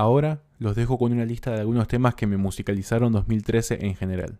Ahora los dejo con una lista de algunos temas que me musicalizaron 2013 en general.